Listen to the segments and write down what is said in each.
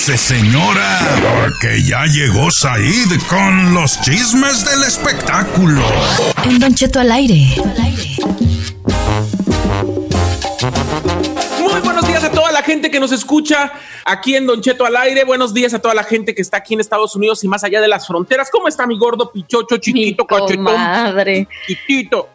Siéntese, señora, porque ya llegó Said con los chismes del espectáculo. En Don Cheto al aire. Muy buenos días a toda la gente que nos escucha aquí en Don Cheto al aire. Buenos días a toda la gente que está aquí en Estados Unidos y más allá de las fronteras. ¿Cómo está mi gordo pichocho, chiquito, cachetón? Madre. Chiquito.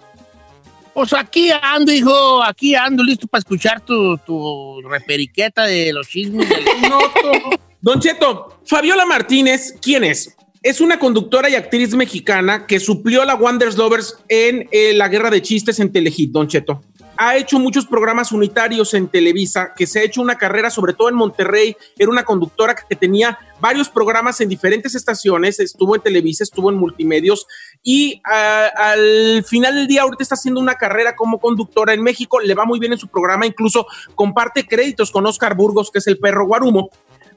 Pues aquí ando, hijo, aquí ando listo para escuchar tu, tu reperiqueta de los chismes. del- Don Cheto, Fabiola Martínez, ¿quién es? Es una conductora y actriz mexicana que suplió a la Wonders Lovers en eh, la guerra de chistes en Telehit, Don Cheto. Ha hecho muchos programas unitarios en Televisa, que se ha hecho una carrera, sobre todo en Monterrey. Era una conductora que tenía varios programas en diferentes estaciones, estuvo en Televisa, estuvo en multimedios. Y ah, al final del día ahorita está haciendo una carrera como conductora en México, le va muy bien en su programa, incluso comparte créditos con Oscar Burgos, que es el perro guarumo.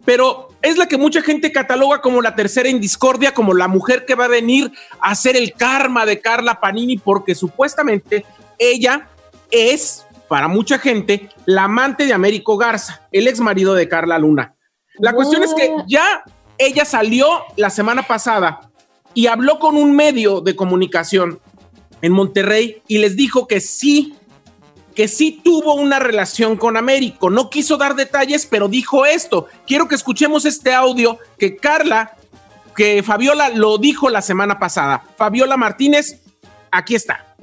Pero es la que mucha gente cataloga como la tercera en discordia, como la mujer que va a venir a hacer el karma de Carla Panini, porque supuestamente ella es, para mucha gente, la amante de Américo Garza, el ex marido de Carla Luna. La cuestión es que ya ella salió la semana pasada y habló con un medio de comunicación en Monterrey y les dijo que sí que sí tuvo una relación con Américo. No quiso dar detalles, pero dijo esto. Quiero que escuchemos este audio que Carla, que Fabiola lo dijo la semana pasada. Fabiola Martínez, aquí está.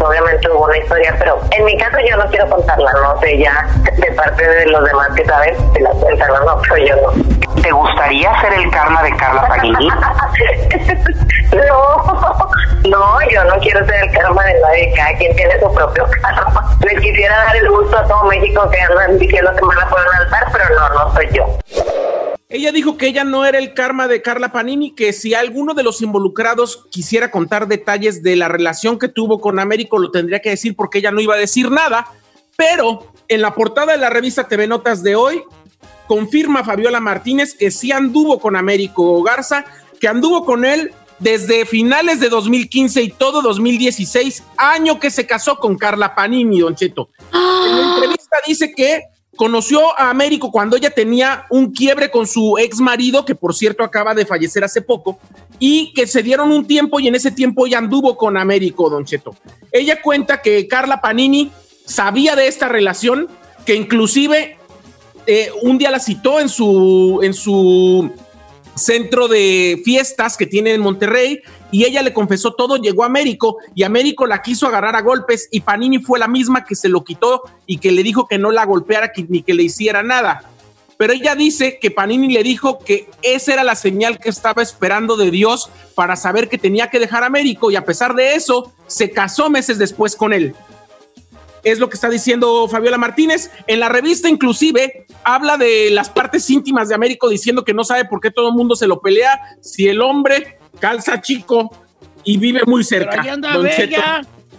Obviamente hubo una historia, pero en mi caso yo no quiero contarla, no sé, ya de parte de los demás que saben, se la cuentan, no, no, pero yo no. ¿Te gustaría ser el karma de Carla Panini? no, no, yo no quiero ser el karma de nadie, cada quien tiene su propio karma. Les quisiera dar el gusto a todo México que andan diciendo que me van a poner un altar, pero no, no soy yo. Ella dijo que ella no era el karma de Carla Panini, que si alguno de los involucrados quisiera contar detalles de la relación que tuvo con Américo, lo tendría que decir porque ella no iba a decir nada. Pero en la portada de la revista TV Notas de hoy, confirma Fabiola Martínez que sí anduvo con Américo Garza, que anduvo con él desde finales de 2015 y todo 2016, año que se casó con Carla Panini, Don Cheto. En la entrevista dice que conoció a Américo cuando ella tenía un quiebre con su ex marido, que por cierto acaba de fallecer hace poco, y que se dieron un tiempo y en ese tiempo ella anduvo con Américo, Don Cheto. Ella cuenta que Carla Panini sabía de esta relación, que inclusive eh, un día la citó en su, en su centro de fiestas que tiene en Monterrey y ella le confesó todo, llegó a Américo y Américo la quiso agarrar a golpes y Panini fue la misma que se lo quitó y que le dijo que no la golpeara ni que le hiciera nada. Pero ella dice que Panini le dijo que esa era la señal que estaba esperando de Dios para saber que tenía que dejar a Américo y a pesar de eso se casó meses después con él es lo que está diciendo Fabiola Martínez. En la revista inclusive habla de las partes íntimas de Américo diciendo que no sabe por qué todo el mundo se lo pelea si el hombre calza chico y vive muy cerca.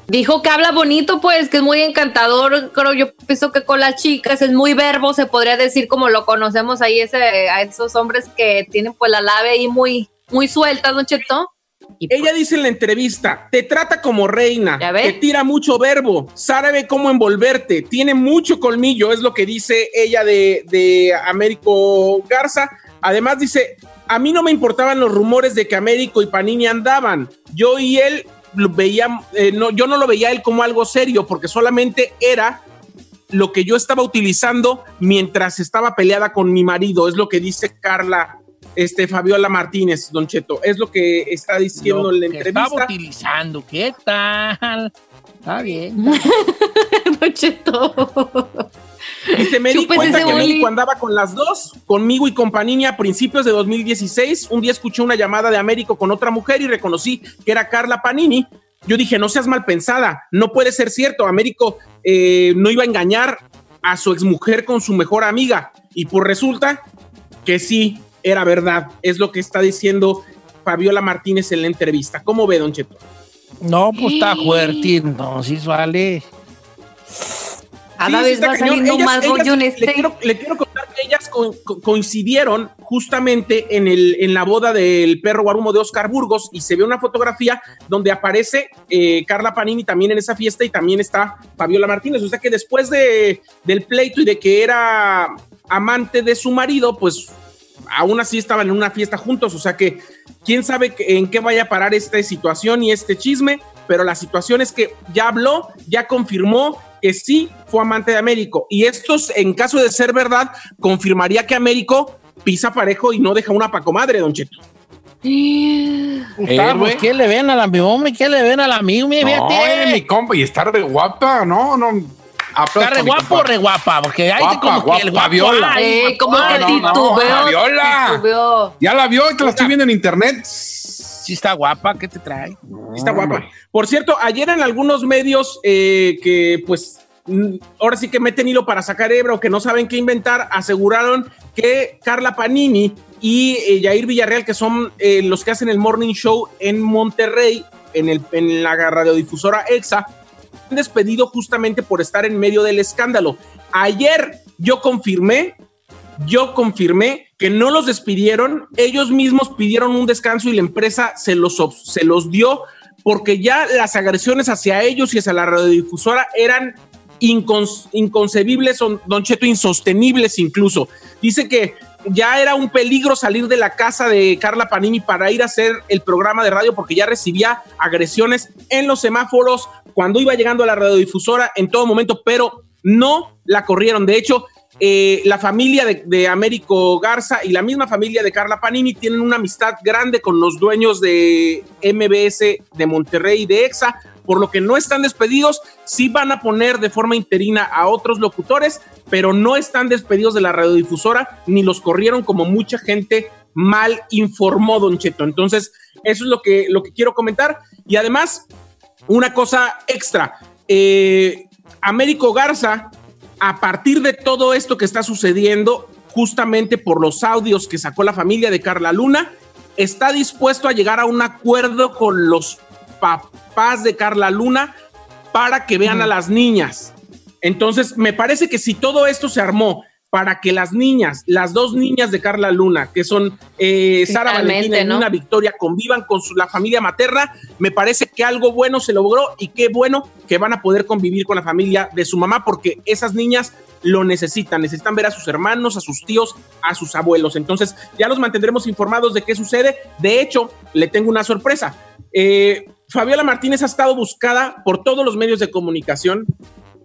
Dijo que habla bonito, pues, que es muy encantador. Creo yo pienso que con las chicas es muy verbo, se podría decir como lo conocemos ahí ese, a esos hombres que tienen pues la lave ahí muy, muy suelta, Don Cheto. Y pues, Ella dice en la entrevista, te trata como reina, te tira mucho verbo, sabe cómo envolverte, tiene mucho colmillo, es lo que dice ella de, de Américo Garza. Además dice, a mí no me importaban los rumores de que Américo y Panini andaban, yo y él veía, eh, no, yo no lo veía a él como algo serio, porque solamente era lo que yo estaba utilizando mientras estaba peleada con mi marido, es lo que dice Carla este, Fabiola Martínez, Don Cheto. Es lo que está diciendo Lo en la que entrevista. Estaba utilizando, ¿qué tal? Está bien. Don Cheto. Dice, me di cuenta que boli. México andaba con las dos, conmigo y con Panini a principios de 2016. Un día escuché una llamada de Américo con otra mujer y reconocí que era Carla Panini. Yo dije, no seas mal pensada, no puede ser cierto. Américo eh, no iba a engañar a su exmujer con su mejor amiga. Y pues resulta que sí, era verdad. Es lo que está diciendo Fabiola Martínez en la entrevista. ¿Cómo ve, Don Cheto? No, pues está fuerte, entonces vale. Cada Sí, vez sí va saliendo Ellas- más ellas- rollo en Le este. quiero, le quiero contar que ellas co- co- coincidieron justamente en, el, en la boda del perro guarumo de Oscar Burgos y se ve una fotografía donde aparece eh, Carla Panini también en esa fiesta y también está Fabiola Martínez. O sea que después de, del pleito y de que era amante de su marido, pues aún así estaban en una fiesta juntos. O sea que quién sabe en qué vaya a parar esta situación y este chisme, pero la situación es que ya habló, ya confirmó que sí fue amante de Américo. Y esto, en caso de ser verdad, confirmaría que Américo pisa parejo y no deja una pacomadre, Don Cheto. Pues, ¿qué le ven a la mi? ¿Qué le ven a la mi? No, eres mi compa y estar de guapa, no, no. Aplauso Está re guapo, re guapa, porque hay Guapa, como que el guapa, guapo. Viola. ay, como guapa. que no, no, titubeó. Ya la vio y te la estoy viendo en internet. Sí está guapa, ¿qué te trae? Está guapa. Por cierto, ayer en algunos medios eh, que pues ahora sí que meten hilo para sacar hebra o que no saben qué inventar, aseguraron que Carla Panini y eh, Jair Villarreal, que son eh, los que hacen el morning show en Monterrey, en, el, en la radiodifusora EXA, despedido justamente por estar en medio del escándalo. Ayer yo confirmé, yo confirmé que no los despidieron, ellos mismos pidieron un descanso y la empresa se los, se los dio porque ya las agresiones hacia ellos y hacia la radiodifusora eran incon- inconcebibles, son, Don Cheto, insostenibles incluso. Dice que ya era un peligro salir de la casa de Carla Panini para ir a hacer el programa de radio porque ya recibía agresiones en los semáforos cuando iba llegando a la radiodifusora en todo momento, pero no la corrieron. De hecho, eh, la familia de, Américo Garza y la misma familia de Carla Panini tienen una amistad grande con los dueños de MBS de Monterrey y de EXA, por lo que no están despedidos, sí van a poner de forma interina a otros locutores, pero no están despedidos de la radiodifusora ni los corrieron como mucha gente mal informó, Don Cheto. Entonces, eso es lo que, lo que quiero comentar. Y además, una cosa extra. Eh, Américo Garza, a partir de todo esto que está sucediendo, justamente por los audios que sacó la familia de Carla Luna, está dispuesto a llegar a un acuerdo con los papás de Carla Luna para que vean a las niñas. Entonces, me parece que si todo esto se armó para que las niñas, las dos niñas de Carla Luna, que son eh, Sara Valentina y ¿no? Nina Victoria, convivan con su- la familia materna, me parece que algo bueno se logró y qué bueno que van a poder convivir con la familia de su mamá, porque esas niñas lo necesitan, necesitan ver a sus hermanos, a sus tíos, a sus abuelos. Entonces, ya los mantendremos informados de qué sucede. De hecho, le tengo una sorpresa. Eh, Fabiola Martínez ha estado buscada por todos los medios de comunicación.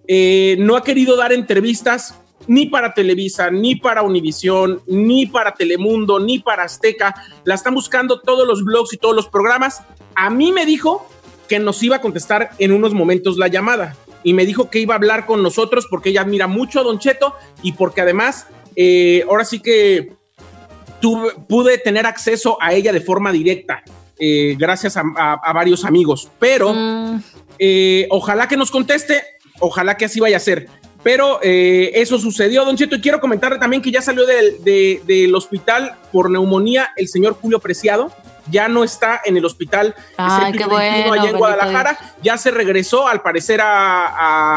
Eh, no ha querido dar entrevistas ni para Televisa, ni para Univisión, ni para Telemundo, ni para Azteca. La están buscando todos los blogs y todos los programas. A mí me dijo que nos iba a contestar en unos momentos la llamada y me dijo que iba a hablar con nosotros porque ella admira mucho a Don Cheto y porque además eh, ahora sí que tuve, pude tener acceso a ella de forma directa eh, gracias a, a- a varios amigos. Pero Mm, eh, ojalá que nos conteste, ojalá que así vaya a ser. Pero eh, eso sucedió, Don Cheto, y quiero comentarle también que ya salió del, de- del hospital por neumonía el señor Julio Preciado. Ya no está en el hospital Ay, qué bueno, allá en Guadalajara. Ya se regresó, al parecer, a,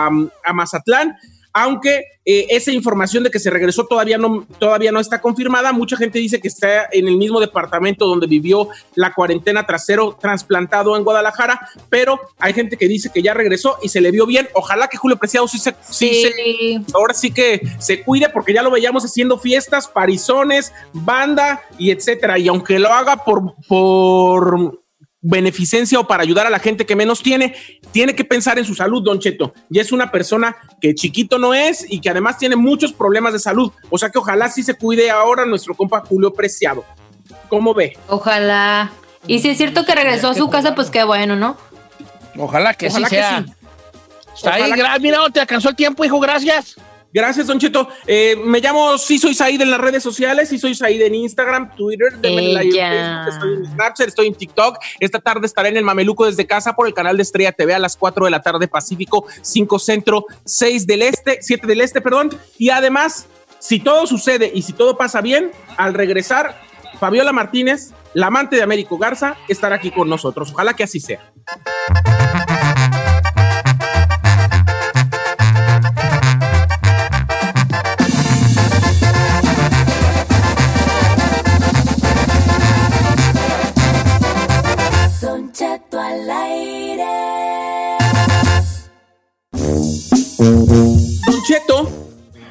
a- a Mazatlán. Aunque eh, esa información de que se regresó todavía no, todavía no está confirmada. Mucha gente dice que está en el mismo departamento donde vivió la cuarentena trasero trasplantado en Guadalajara, pero hay gente que dice que ya regresó y se le vio bien. Ojalá que Julio Preciado sí se, sí sí. se- ahora sí que se cuide porque ya lo veíamos haciendo fiestas, parizones, banda y etcétera. Y aunque lo haga por, por beneficencia o para ayudar a la gente que menos tiene, tiene que pensar en su salud, Don Cheto. Y es una persona que chiquito no es y que además tiene muchos problemas de salud. O sea que ojalá sí se cuide ahora nuestro compa Julio Preciado. ¿Cómo ve? Ojalá. Y si es cierto que regresó a su casa, pues qué bueno, ¿no? Ojalá que Ojalá sí que sea. sí. Está ahí, mira, te alcanzó el tiempo, hijo, gracias. Gracias, Don Cheto. Eh, me llamo Sí Soy Said en las redes sociales, Sí Soy Said en Instagram, Twitter, like. Facebook, estoy en Snapchat, estoy en TikTok. Esta tarde estaré en el Mameluco desde casa por el canal de Estrella TV a las 4 de la tarde Pacífico, 5 Centro, 6 del Este, 7 del Este, perdón. Y además, si todo sucede y si todo pasa bien, al regresar, Fabiola Martínez, la amante de Américo Garza, estará aquí con nosotros. Ojalá que así sea.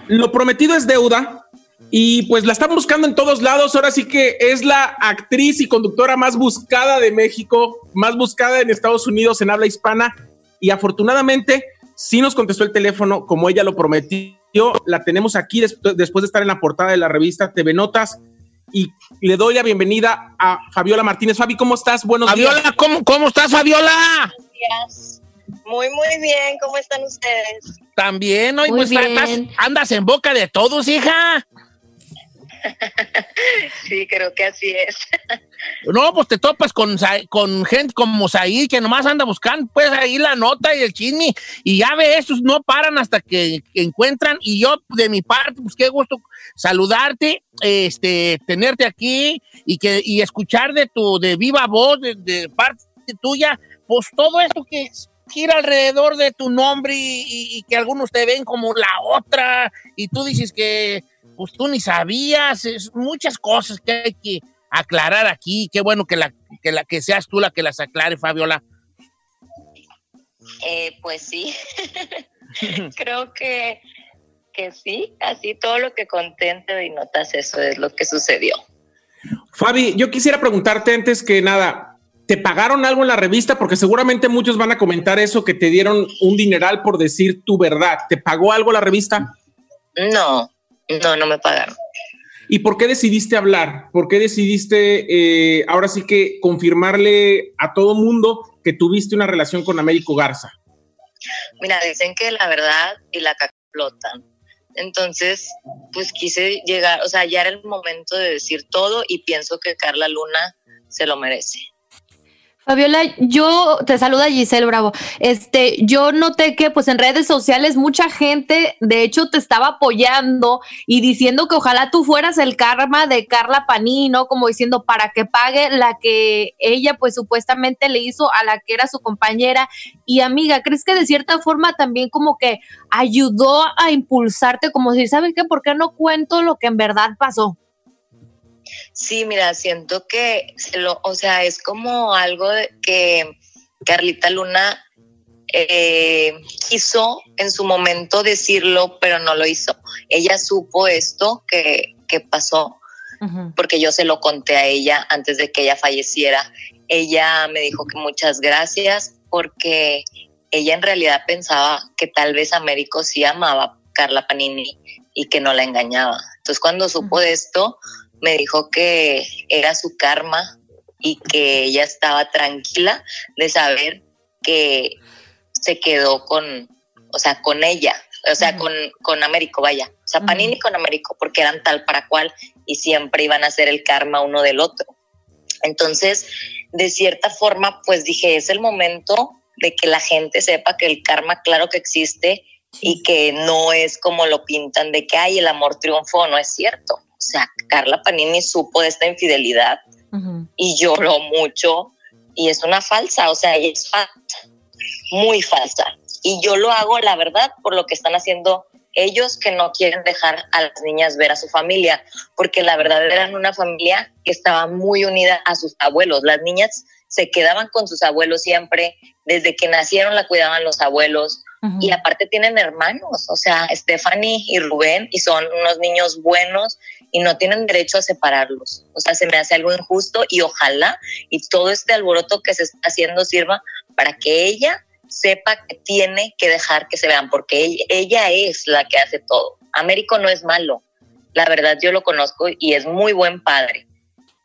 Lo prometido es deuda y pues la están buscando en todos lados. Ahora sí que es la actriz y conductora más buscada de México, más buscada en Estados Unidos en habla hispana y afortunadamente sí nos contestó el teléfono como ella lo prometió. La tenemos aquí des- después de estar en la portada de la revista TV Notas y le doy la bienvenida a Fabiola Martínez. Fabi, ¿cómo estás? Buenos Fabiola, días. ¿cómo, ¿cómo estás, Fabiola? días. Muy, muy bien. ¿Cómo están ustedes? También, hoy Muy pues estás- bien. andas en boca de todos, hija. Sí, creo que así es. No, pues te topas con, con gente como Said que nomás anda buscando, pues ahí la nota y el chisme. Y ya ve, estos no paran hasta que, que encuentran. Y yo, de mi parte, pues qué gusto saludarte, este, tenerte aquí y que y escuchar de tu de viva voz, de, de parte tuya, pues todo esto que gira alrededor de tu nombre y, y- y que algunos te ven como la otra y tú dices que pues tú ni sabías, es muchas cosas que hay que aclarar aquí. Qué bueno que la que la que seas tú la que las aclare, Fabiola. Eh, pues sí. creo que, que sí. Así todo lo que contente y notas, eso es lo que sucedió. Fabi, yo quisiera preguntarte antes que nada, ¿te pagaron algo en la revista? Porque seguramente muchos van a comentar eso, que te dieron un dineral por decir tu verdad. ¿Te pagó algo la revista? No, no, no me pagaron. ¿Y por qué decidiste hablar? ¿Por qué decidiste eh, ahora sí que confirmarle a todo mundo que tuviste una relación con Américo Garza? Mira, dicen que la verdad y la caca explotan. Entonces, pues quise llegar, o sea, ya era el momento de decir todo y pienso que Carla Luna se lo merece. Fabiola, yo te saluda Giselle Bravo. Este, yo noté que pues en redes sociales mucha gente de hecho te estaba apoyando y diciendo que ojalá tú fueras el karma de Carla Panini, ¿no? Como diciendo para que pague la que ella pues supuestamente le hizo a la que era su compañera y amiga. ¿Crees que de cierta forma también como que ayudó a impulsarte como decir, ¿sabes qué? ¿Por qué no cuento lo que en verdad pasó? Sí, mira, siento que, se lo, o sea, es como algo que Carlita Luna eh, quiso en su momento decirlo, pero no lo hizo. Ella supo esto que, que pasó porque yo se lo conté a ella antes de que ella falleciera. Ella me dijo que muchas gracias porque ella en realidad pensaba que tal vez Américo sí amaba a Carla Panini y que no la engañaba. Entonces cuando supo de esto, me dijo que era su karma y que ella estaba tranquila de saber que se quedó con, o sea, con ella, o sea, con, con Américo, vaya. O sea, Panini con Américo, porque eran tal para cual y siempre iban a ser el karma uno del otro. Entonces, de cierta forma, pues dije, es el momento de que la gente sepa que el karma, claro que existe y que no es como lo pintan de que hay el amor triunfo, no es cierto. O sea, Carla Panini supo de esta infidelidad y lloró mucho y es una falsa, o sea, ella es falsa, muy falsa. Y yo lo hago, la verdad, por lo que están haciendo ellos que no quieren dejar a las niñas ver a su familia, porque la verdad eran una familia que estaba muy unida a sus abuelos. Las niñas se quedaban con sus abuelos siempre, desde que nacieron la cuidaban los abuelos. Y aparte tienen hermanos, o sea, Stephanie y Rubén, y son unos niños buenos y no tienen derecho a separarlos. O sea, se me hace algo injusto y ojalá y todo este alboroto que se está haciendo sirva para que ella sepa que tiene que dejar que se vean, porque ella, es la que hace todo. Américo no es malo. La verdad, yo lo conozco y es muy buen padre.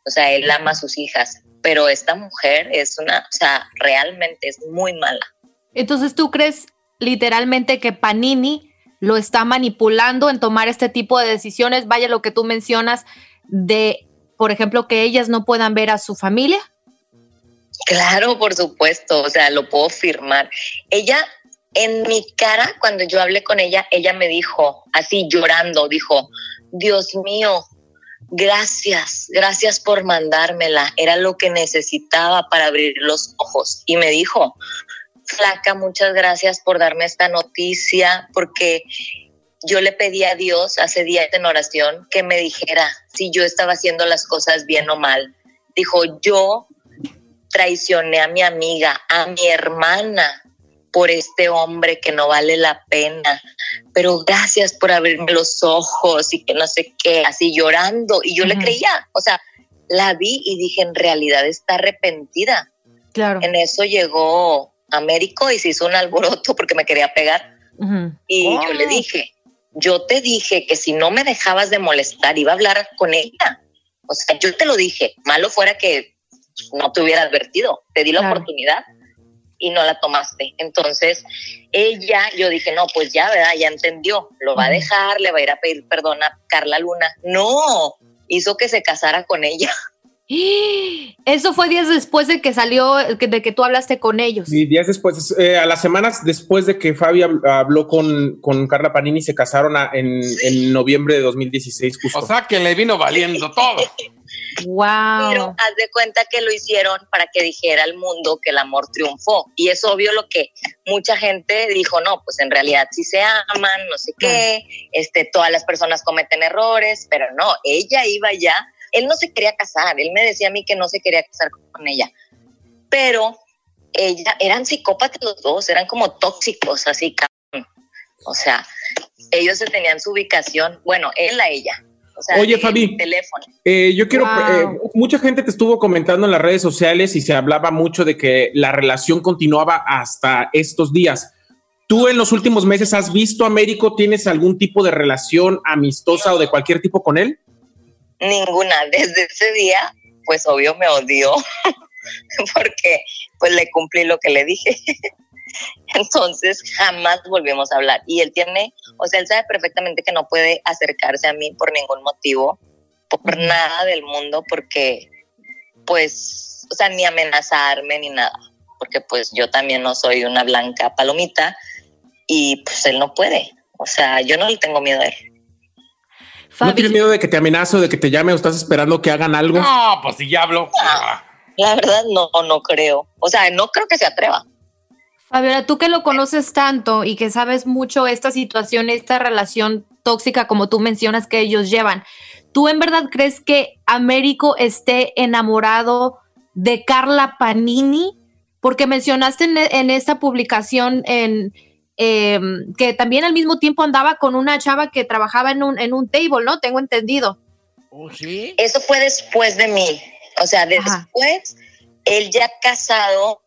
O sea, él ama a sus hijas, pero esta mujer es una, o sea, realmente es muy mala. Entonces, ¿tú crees literalmente que Panini lo está manipulando en tomar este tipo de decisiones? Vaya lo que tú mencionas de, por ejemplo, que ellas no puedan ver a su familia. Claro, por supuesto, o sea, lo puedo firmar. Ella, en mi cara, cuando yo hablé con ella, ella me dijo, así llorando, dijo, Dios mío, gracias, gracias por mandármela, era lo que necesitaba para abrir los ojos. Y me dijo, flaca, muchas gracias por darme esta noticia, porque yo le pedí a Dios hace días en oración que me dijera si yo estaba haciendo las cosas bien o mal. Dijo, yo traicioné a mi amiga, a mi hermana, por este hombre que no vale la pena, pero gracias por abrirme los ojos y que no sé qué, así llorando. Y yo le creía, o sea, la vi y dije, en realidad está arrepentida. Claro. En eso llegó Américo y se hizo un alboroto porque me quería pegar. Y yo le dije, yo te dije que si no me dejabas de molestar, iba a hablar con ella. O sea, yo te lo dije, malo fuera que no te hubiera advertido, te di la Claro. oportunidad y no la tomaste. Entonces, ella, yo dije, no, pues ya, ¿verdad? Ya entendió, lo va a dejar, le va a ir a pedir perdón a Carla Luna. No, hizo que se casara con ella. Eso fue días después de que salió, de que tú hablaste con ellos. Y días después, eh, a las semanas después de que Fabi hab- habló con, con Carla Panini, se casaron a- en, en noviembre de 2016, justo. O sea que le vino valiendo todo. Wow. Pero haz de cuenta que lo hicieron para que dijera al mundo que el amor triunfó. Y es obvio lo que mucha gente dijo, no, pues en realidad sí se aman, no sé qué, este, todas las personas cometen errores, pero no, ella iba ya, él no se quería casar, él me decía a mí que no se quería casar con ella, pero ella, eran psicópatas los dos, eran como tóxicos, así, cabrón. o sea, ellos se tenían su ubicación, bueno, él a ella. O sea, Oye, el Fabi. teléfono. Eh, yo quiero, Wow. eh, mucha gente te estuvo comentando en las redes sociales y se hablaba mucho de que la relación continuaba hasta estos días. ¿Tú en los últimos meses has visto a Américo? ¿Tienes algún tipo de relación amistosa o de cualquier tipo con él? Ninguna. Desde ese día, pues obvio me odió porque pues le cumplí lo que le dije. Entonces jamás volvimos a hablar. Y él tiene, o sea, él sabe perfectamente que no puede acercarse a mí por ningún motivo, por nada del mundo, porque pues, o sea, ni amenazarme ni nada, porque pues yo también no soy una blanca palomita y pues él no puede. O sea, yo no le tengo miedo a él. ¿No tienes miedo de que te amenace o de que te llame o estás esperando que hagan algo? No, pues si ya habló. La verdad no, no creo. O sea, no creo que se atreva. Fabiola, tú que lo conoces tanto y que sabes mucho esta situación, esta relación tóxica como tú mencionas que ellos llevan, ¿tú en verdad crees que Américo esté enamorado de Carla Panini? Porque mencionaste en, en esta publicación en, em, que también al mismo tiempo andaba con una chava que trabajaba en un, en un table, ¿no? Tengo entendido. ¿Oh, sí? Eso fue después de mí. O sea, después, él ya casado,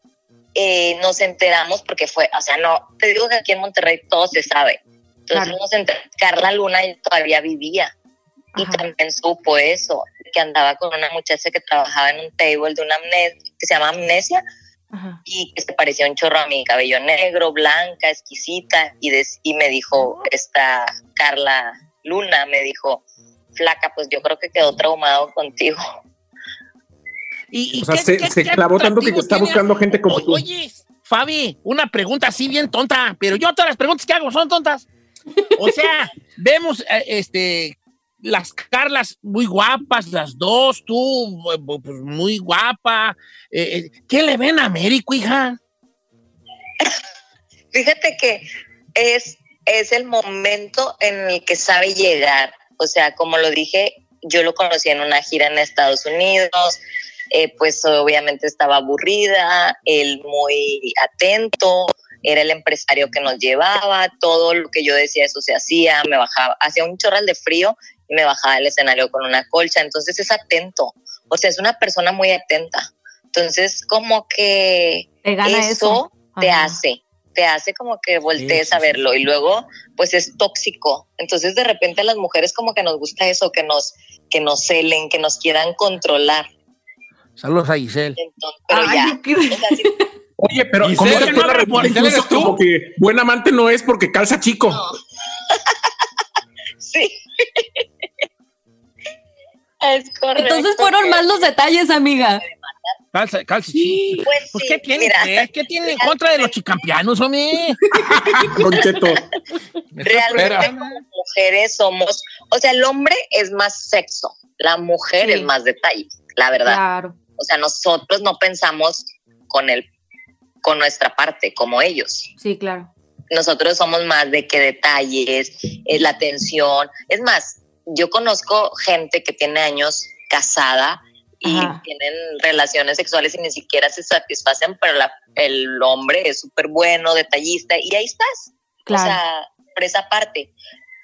eh, nos enteramos porque fue, o sea, no, te digo que aquí en Monterrey todo se sabe. Entonces Claro. nos enteramos, Carla Luna todavía vivía y Ajá. también supo eso, que andaba con una muchacha que trabajaba en un table de una amnesia, que se llama Amnesia, Ajá. y que se parecía un chorro a mi cabello negro, blanca, exquisita, y, des- y me dijo, esta Carla Luna, me dijo, flaca, pues yo creo que quedó traumado contigo. ¿Y, y O sea, qué- se, qué- se qué clavó tanto que está buscando gente como tú. Oye, Fabi, una pregunta así bien tonta, pero yo todas las preguntas que hago son tontas. O sea, vemos eh, este las Carlas muy guapas, las dos, tú pues, muy guapa. Eh, eh, ¿Qué le ven a Américo, hija? Fíjate que es, es el momento en el que sabe llegar. O sea, como lo dije, yo lo conocí en una gira en Estados Unidos, eh, pues obviamente estaba aburrida, él muy atento, era el empresario que nos llevaba, todo lo que yo decía, eso se hacía, me bajaba, hacía un chorral de frío me bajaba del escenario con una colcha, entonces es atento, o sea, es una persona muy atenta. Entonces, como que Te gana eso. te Ajá. hace, te hace como que voltees Sí, a sí, verlo y luego, pues es tóxico. Entonces, de repente a las mujeres como que nos gusta eso, que nos, que nos celen, que nos quieran controlar. Saludos a Giselle. Entonces, pero Ay, ya, yo qué- o sea, sí, Oye, pero ¿Y ¿cómo Giselle te no tú? ¿Giselle incluso eres tú? como que buen amante no es porque calza chico? no. sí. Es correcto. Entonces fueron más los detalles, amiga. Calza, calza, sí. Pues, Pues, sí, ¿qué tiene? mira? ¿Qué tiene en contra de los chicampianos, hombre? Don Cheto. Realmente como mujeres somos, o sea, el hombre es más sexo, la mujer Sí. es más detalle, la verdad. Claro. O sea, nosotros no pensamos con el, con nuestra parte, como ellos. Sí, claro. Nosotros somos más de que detalles, es la atención. Es más, yo conozco gente que tiene años casada y Ajá. tienen relaciones sexuales y ni siquiera se satisfacen, pero la- el hombre es súper bueno, detallista, y ahí estás. Claro. O sea, por esa parte.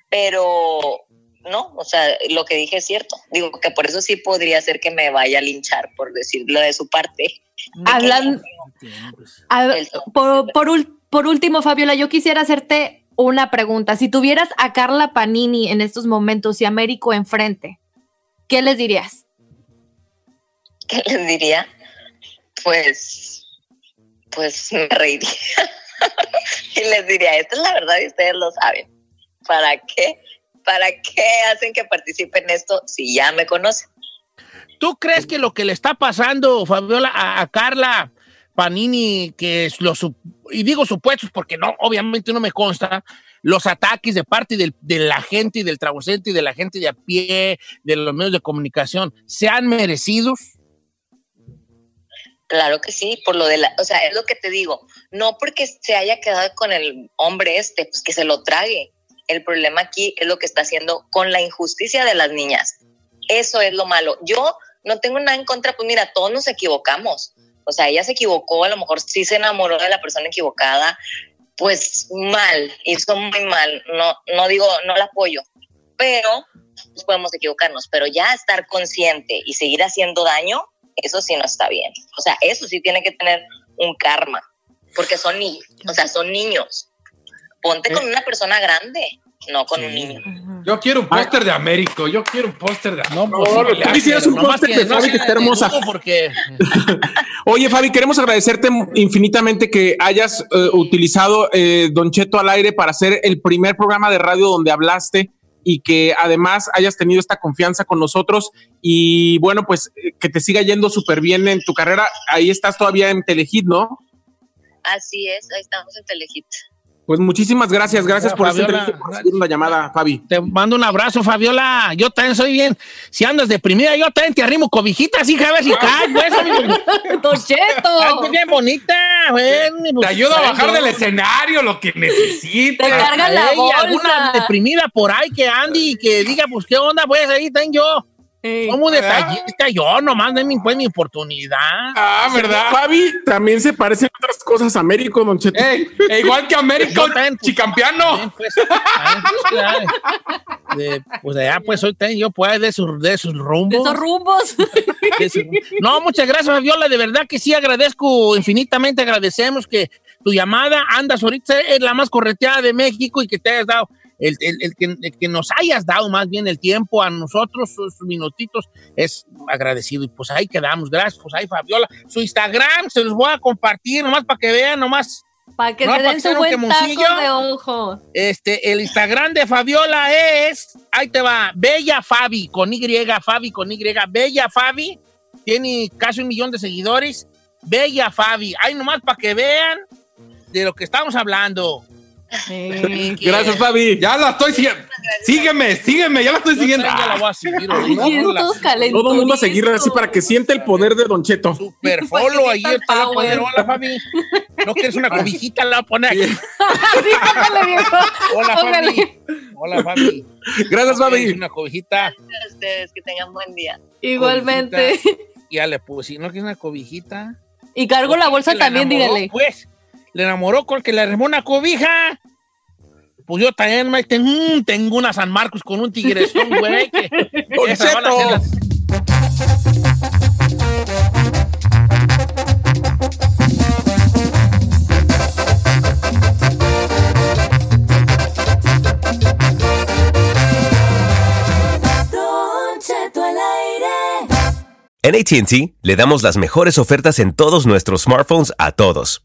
Pero no, o sea, lo que dije es cierto. Digo que por eso sí podría ser que me vaya a linchar por decirlo de su parte. Hablan- A ver, El- por, por por último, Fabiola, yo quisiera hacerte una pregunta. Si tuvieras a Carla Panini en estos momentos y a Américo enfrente, ¿qué les dirías? ¿Qué les diría? Pues, pues me reiría. y les diría, esta es la verdad y ustedes lo saben. ¿Para qué? ¿Para qué hacen que participen en esto si ya me conocen? ¿Tú crees que lo que le está pasando, Fabiola, a, a Carla Panini, que es los, y digo supuestos porque no, obviamente no me consta, los ataques de parte del- de la gente y del trabocente y de la gente de a pie, de los medios de comunicación, sean merecidos? Claro que sí, por lo de la, o sea, es lo que te digo, no porque se haya quedado con el hombre este, pues que se lo trague. El problema aquí es lo que está haciendo con la injusticia de las niñas. Eso es lo malo. Yo no tengo nada en contra, pues mira, todos nos equivocamos. O sea, ella se equivocó, a lo mejor sí se enamoró de la persona equivocada, pues mal, hizo muy mal. No, no digo, no la apoyo, pero pues podemos equivocarnos, pero ya estar consciente y seguir haciendo daño, eso sí no está bien. O sea, eso sí tiene que tener un karma, porque son niños, o sea, son niños. Ponte con una persona grande, no con un niño. Yo quiero un póster de Américo. Yo quiero un póster de No, Américo. No, tú quisieras un nomás póster de no Fabi que está hermosa. Porque Oye, Fabi, queremos agradecerte infinitamente que hayas eh, utilizado eh, Don Cheto al aire para hacer el primer programa de radio donde hablaste y que además hayas tenido esta confianza con nosotros y bueno, pues eh, que te siga yendo súper bien en tu carrera. Ahí estás todavía en Telehit, ¿no? Así es, ahí estamos en Telehit. Pues muchísimas gracias, gracias por, esta Fabiola, y por la llamada, Fabi. te mando un abrazo, Fabiola. Yo también soy bien. Si andas deprimida, yo también te arrimo cobijitas, hija, a ver si caes, pues. ¡Don Ay, Cheto! bien bonita. Te ayudo a bajar del escenario lo que necesites. Te carga la Hay alguna bolsa. deprimida por ahí que Andy que diga, pues, ¿qué onda? Pues ahí tengo yo. Ey. Como detallista, yo nomás denme pues mi oportunidad. Ah, ¿verdad? Fabi también se parecen otras cosas a Américo, Don Cheto. Ey, e igual que Américo, también, pues, chicampiano. pues, también, pues, ya, de, pues allá pues hoy tengo yo pues de sus, de sus De rumbos. esos rumbos. de sus- no, muchas gracias, Fabiola, de verdad que sí agradezco, infinitamente agradecemos que tu llamada andas ahorita es la más correteada de México y que te hayas dado el, el- el que, el que nos hayas dado más bien el tiempo a nosotros, sus minutitos, es agradecido. Y pues ahí quedamos. Gracias, pues ahí Fabiola. Su Instagram se los voy a compartir nomás para que vean, nomás. Para que No, se den su buen taco de ojo. Este, el Instagram de Fabiola es, ahí te va, Bella Fabi, con Y, Fabi con Y, Bella Fabi, tiene casi un millón de seguidores, Bella Fabi, ahí nomás para que vean de lo que estamos hablando. Gracias, Fabi. Ya la estoy siguiendo. Sígueme, sígueme, ya la estoy siguiendo. ya la voy a seguir Todo el mundo a seguirla así para que sienta el poder de Don Cheto. Super Pues, follow, ahí está la poner, hola Fabi. No quieres una cobijita, la poner aquí. Sí, póngale, viejo. Hola Póngale. Fabi. Hola Fabi. Gracias, ¿Quieres Fabi. Una cobijita. A ustedes que tengan buen día. Igualmente. Ya le puse, ¿no quieres una cobijita? Y cargo la bolsa también, dígale. Pues, le enamoró con el que le armó una cobija. pues yo también me mm, tengo una San Marcos con un tigresón, güey. que. En ATT le damos las mejores ofertas en todos nuestros smartphones a todos.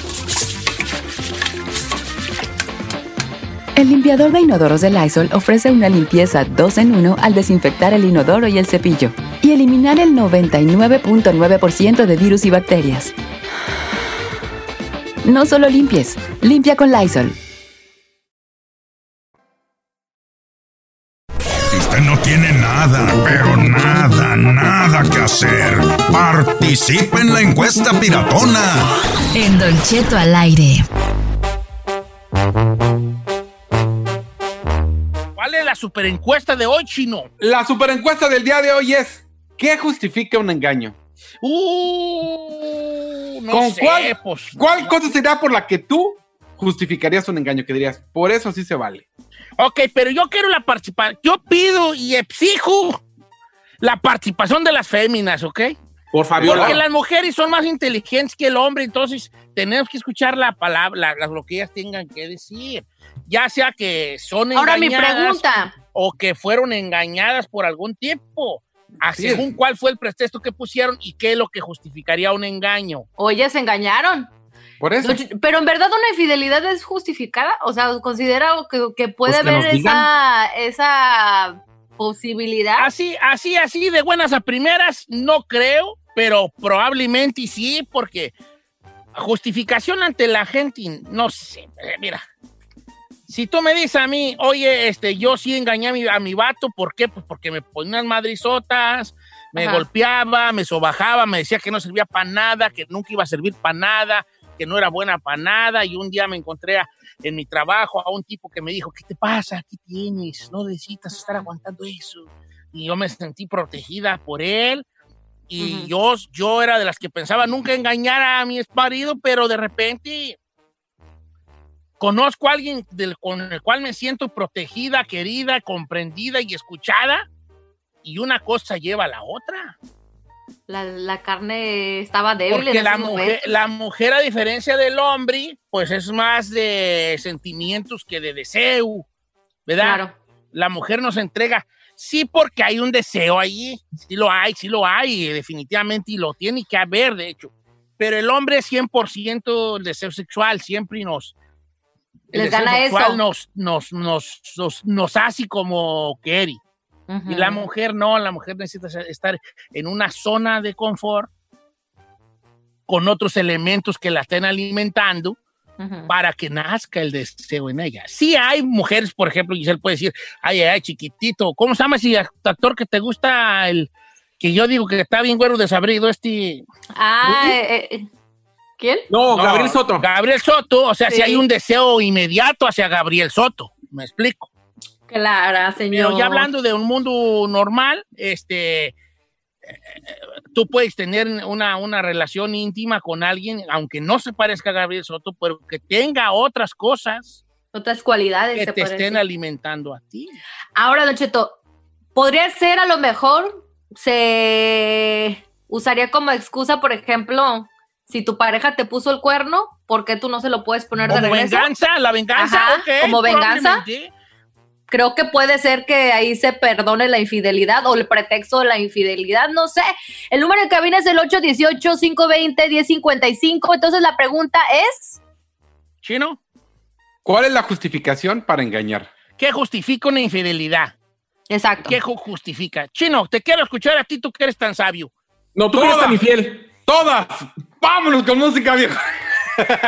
El limpiador de inodoros de Lysol ofrece una limpieza 2 en 1 al desinfectar el inodoro y el cepillo y eliminar el 99.9% de virus y bacterias. No solo limpies, limpia con Lysol. Si usted no tiene nada, pero nada, nada que hacer, participe en la encuesta piratona. En Don Cheto al aire. ¿Cuál es la super encuesta de hoy, chino? La superencuesta del día de hoy es: ¿qué justifica un engaño? Uh, no ¿Con sé, cuál, pues. cuál cosa sería por la que tú justificarías un engaño? Que dirías, por eso sí se vale. Ok, pero yo quiero la participación. Yo pido y exijo la participación de las féminas, ¿ok? Por favor. Porque las mujeres son más inteligentes que el hombre, entonces tenemos que escuchar la palabra, la- lo que ellas tengan que decir. Ya sea que son Ahora mi engañadas pregunta. o que fueron engañadas por algún tiempo. A Sí. según cuál fue el pretexto que pusieron y qué es lo que justificaría un engaño. O ellas se engañaron. Por eso. Pero en verdad una infidelidad es justificada. O sea, considera que, que puede Pues que haber esa, esa posibilidad. Así, así, así, de buenas a primeras, no creo, pero probablemente sí, porque justificación ante la gente, no sé, eh, mira. Si tú me dices a mí, oye, este, yo sí engañé a mi, a mi vato, ¿por qué? Pues porque me ponía unas madrizotas, me Ajá. golpeaba, me sobajaba, me decía que no servía para nada, que nunca iba a servir para nada, que no era buena para nada, y un día me encontré a- en mi trabajo a un tipo que me dijo, ¿qué te pasa? ¿Qué tienes? No necesitas estar aguantando eso. Y yo me sentí protegida por él. Y yo, yo era de las que pensaba nunca engañar a mi marido, pero de repente conozco a alguien del, con el cual me siento protegida, querida, comprendida y escuchada. Y una cosa lleva a la otra. La, la carne estaba débil Porque en la mujer, la mujer, a diferencia del hombre, pues es más de sentimientos que de deseo, ¿verdad? Claro. La mujer nos entrega, sí, porque hay un deseo allí, sí lo hay, sí lo hay, definitivamente, y lo tiene que haber, de hecho. Pero el hombre es 100% el deseo sexual, siempre nos... El Les deseo gana sexual eso. Nos, nos, nos, nos, nos hace como Kerry. Y la mujer no, la mujer necesita estar en una zona de confort con otros elementos que la estén alimentando para que nazca el deseo en ella. Sí hay mujeres, por ejemplo, Giselle puede decir, ay, ay, chiquitito, ¿cómo se llama ese actor que te gusta el que yo digo que está bien güero desabrido este? Ah, eh, eh, ¿quién? No, Gabriel Soto. Gabriel Soto, o sea, si Sí. hay un deseo inmediato hacia Gabriel Soto, me explico. Clara, señor. Pero ya hablando de un mundo normal, este, tú puedes tener una, una relación íntima con alguien, aunque no se parezca a Gabriel Soto, pero que tenga otras cosas Otras cualidades. que te estén decir. alimentando a ti. Ahora, Don Cheto, podría ser a lo mejor, se usaría como excusa, por ejemplo, si tu pareja te puso el cuerno, ¿por qué tú no se lo puedes poner de regreso? venganza, la venganza, Ajá, como venganza. Creo que puede ser que ahí se perdone la infidelidad o el pretexto de la infidelidad, no sé. El número de cabina es el 818-520-1055. Entonces la pregunta es, Chino, ¿Cuál es la justificación para engañar? ¿qué justifica una infidelidad? exacto. ¿Qué ju- justifica? Chino, te quiero escuchar a ti, tú que eres tan sabio. No, tú eres tan infiel. ¡Todas! ¡Vámonos con música, viejo!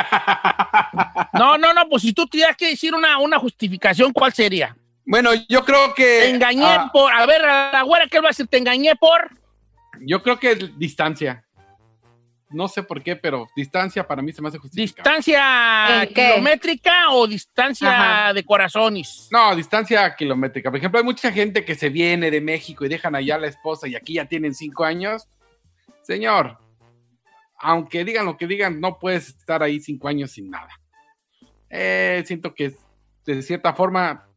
No, no, no, pues si tú tuvieras que decir una, una justificación, ¿cuál sería? Bueno, yo creo que. Te engañé ah, por. A ver, a la güera, ¿qué va a decir? Te engañé por. yo creo que es distancia. No sé por qué, pero distancia para mí se me hace justificable. ¿Distancia kilométrica o distancia Ajá. de corazones? No, distancia kilométrica. Por ejemplo, hay mucha gente que se viene de México y dejan allá a la esposa y aquí ya tienen cinco años. Señor, aunque digan lo que digan, no puedes estar ahí cinco años sin nada. Eh, siento que de cierta forma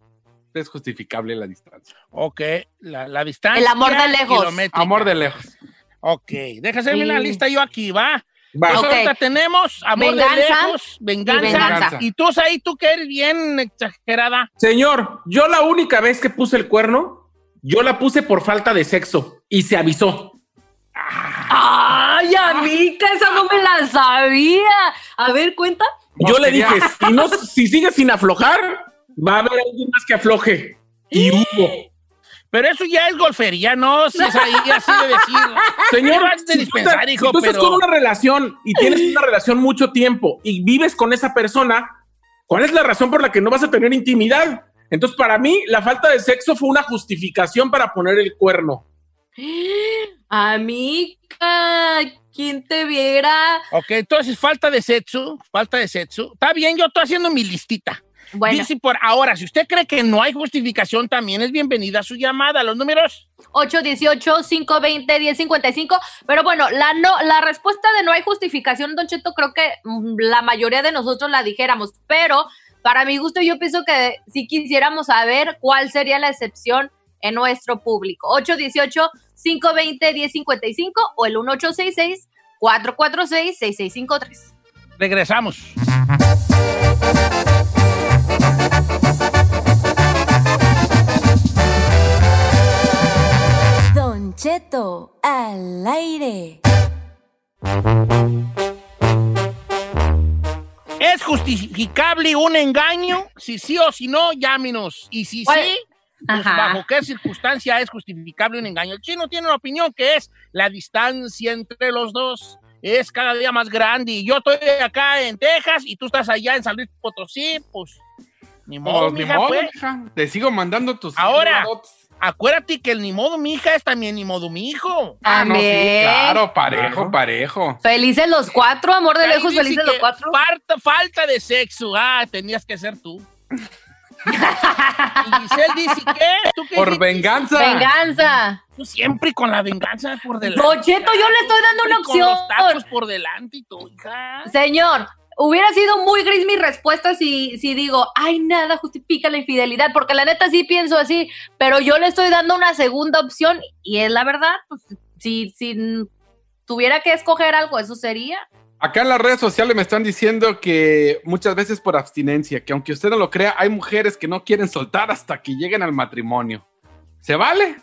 es justificable la distancia. Ok, la, la distancia. El amor de lejos. kilométrica. Amor de lejos. Ok, déjame Sí. la lista yo aquí, ¿va? Va. Ok. ahorita tenemos amor Venganza de lejos, venganza. y venganza. Y tú, ahí, tú que eres bien exagerada. Señor, yo la única vez que puse el cuerno, yo la puse por falta de sexo y se avisó. Ay, amiga, esa no me la sabía. A ver, cuenta. Yo le dije, si, no, si sigue sin aflojar, va a haber alguien más que afloje. Y hubo. Pero eso ya es golfería, ¿no? Si es ahí así de decir. Señor, de si tú dispensar, estás- hijo, si tú estás con una relación y tienes una relación mucho tiempo y vives con esa persona, ¿cuál es la razón por la que no vas a tener intimidad? Entonces, para mí, la falta de sexo fue una justificación para poner el cuerno. Amiga, ¿quién te viera? Ok, entonces falta de sexo, falta de sexo. Está bien, yo estoy haciendo mi listita. Bueno, Dice por ahora, si usted cree que no hay justificación, también es bienvenida su llamada. Los números. 818-520-1055. Pero bueno, la, no, la respuesta de no hay justificación, Don Cheto, creo que mm, la mayoría de nosotros la dijéramos. Pero para mi gusto, yo pienso que si quisiéramos saber cuál sería la excepción en nuestro público. 818-520-1055 o el 1866-446-6653. Regresamos. Cheto al aire. ¿Es justificable un engaño? Si sí o si no, llámenos. Y si ¿Cuál? sí, pues, bajo qué circunstancia es justificable un engaño. El chino tiene una opinión que es la distancia entre los dos es cada día más grande. Y yo estoy acá en Texas y tú estás allá en San Luis Potosí, pues ni modo, ni mija, modo, pues. mija. Te sigo mandando tus. Ahora. Acuérdate que el ni modo mi hija es también ni modo mi hijo. Ah, no, sí, Amén. claro, parejo, pareso. Felices los cuatro, amor de Ahí lejos, felices los cuatro. Falta, falta de sexo. Ah, tenías que ser tú. y Giselle dice que tú qué Por venganza. Venganza. Tú siempre con la venganza por delante. Don Cheto, yo le estoy dando una Siempre Con los tacos opción. por delante y tu hija. Señor, hubiera sido muy gris mi respuesta si, si digo, ay, nada justifica la infidelidad, porque la neta sí pienso así, pero yo le estoy dando una segunda opción y es la verdad, pues, si, si tuviera que escoger algo, eso sería. Acá en las redes sociales me están diciendo que muchas veces por abstinencia, que aunque usted no lo crea, hay mujeres que no quieren soltar hasta que lleguen al matrimonio. ¿Se vale?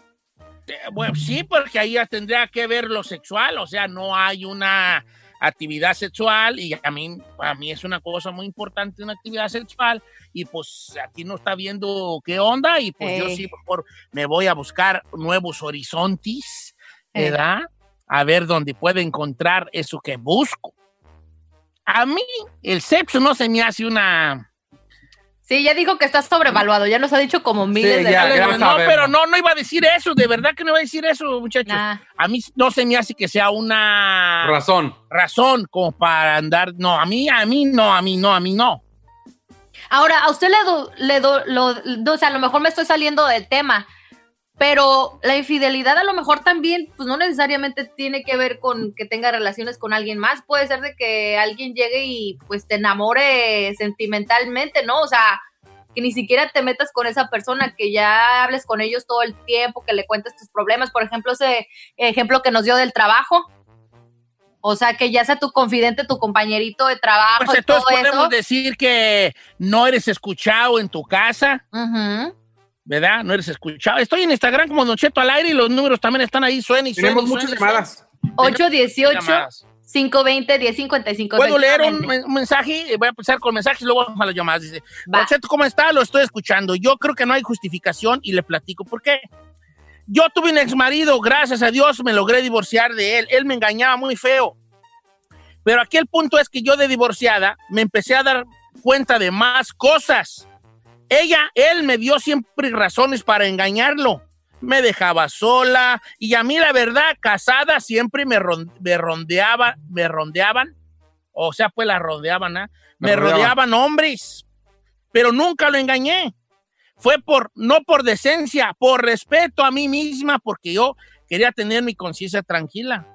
Eh, Bueno, sí, porque ahí ya tendría que ver lo sexual, o sea, no hay una actividad sexual y a mí, para mí es una cosa muy importante una actividad sexual y pues aquí no está viendo qué onda y pues yo sí mejor me voy a buscar nuevos horizontes, Ey. ¿verdad? a ver dónde puede encontrar eso que busco. A mí el sexo no se me hace una... Sí, ya dijo que está sobrevaluado, ya nos ha dicho como miles Sí, de ya, no, pero no, no iba a decir eso, de verdad que no iba a decir eso, muchachos. A mí no se me hace que sea una Razón. razón como para andar. No, a mí, a mí no, a mí no, a mí no. Ahora, a usted le do, le do, lo, no, o sea, a lo mejor me estoy saliendo del tema, pero la infidelidad a lo mejor también, pues no necesariamente tiene que ver con que tenga relaciones con alguien más, puede ser de que alguien llegue y pues te enamore sentimentalmente, ¿no? O sea, que ni siquiera te metas con esa persona, que ya hables con ellos todo el tiempo, que le cuentes tus problemas, por ejemplo, ese ejemplo que nos dio del trabajo. O sea, que ya sea tu confidente, tu compañerito de trabajo Pues y entonces todo podemos eso. decir que no eres escuchado en tu casa, Ujú. ¿Verdad? No eres escuchado. Estoy en Instagram como Don Cheto al aire y los números también están ahí, suena y suena. Tenemos muchas llamadas. 818 Llamadas. 520 1055 Puedo leer un, un mensaje, voy a empezar con mensajes y luego vamos a las llamadas. Dice, Don Cheto, ¿cómo está? Lo estoy escuchando. Yo creo que no hay justificación y le platico por qué. Yo tuve un ex marido, gracias a Dios me logré divorciar de él. Él me engañaba muy feo. Pero aquí el punto es que yo de divorciada me empecé a dar cuenta de más cosas. Ella, él me dio siempre razones para engañarlo. Me dejaba sola y a mí la verdad, casada, siempre me, ron- me rondeaba, me rondeaban. O sea, pues la rodeaban, ¿ah? Me Me rodeaban. rodeaban hombres. Pero nunca lo engañé. Fue por, no por decencia, por respeto a mí misma, porque yo quería tener mi conciencia tranquila.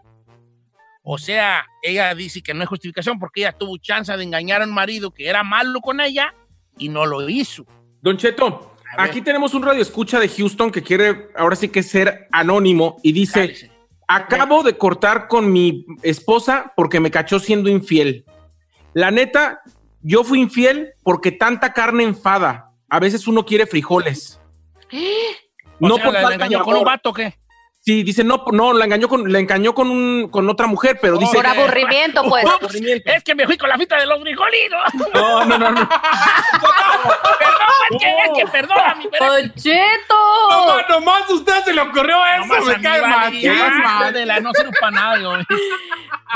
O sea, ella dice que no hay justificación porque ella tuvo chance de engañar a un marido que era malo con ella y no lo hizo. Don Cheto, aquí tenemos un radio escucha de Houston que quiere ahora sí que ser anónimo y dice, acabo de cortar con mi esposa porque me cachó siendo infiel. La neta, yo fui infiel porque tanta carne enfada. A veces uno quiere frijoles. O sea, por ¿la- la falta de engañó con un vato qué? Sí, dice, no, no, la engañó con, la engañó con, un- con otra mujer, pero dice... Por aburrimiento, pues. Ups, es que me fui con la fita de los frijolitos. No, no, no, no. perdón, es que, es que perdóname. pero- ¡Don Cheto! Nomás, nomás a usted se le ocurrió eso, Nomás me cae mal. no sirve para nada, yo.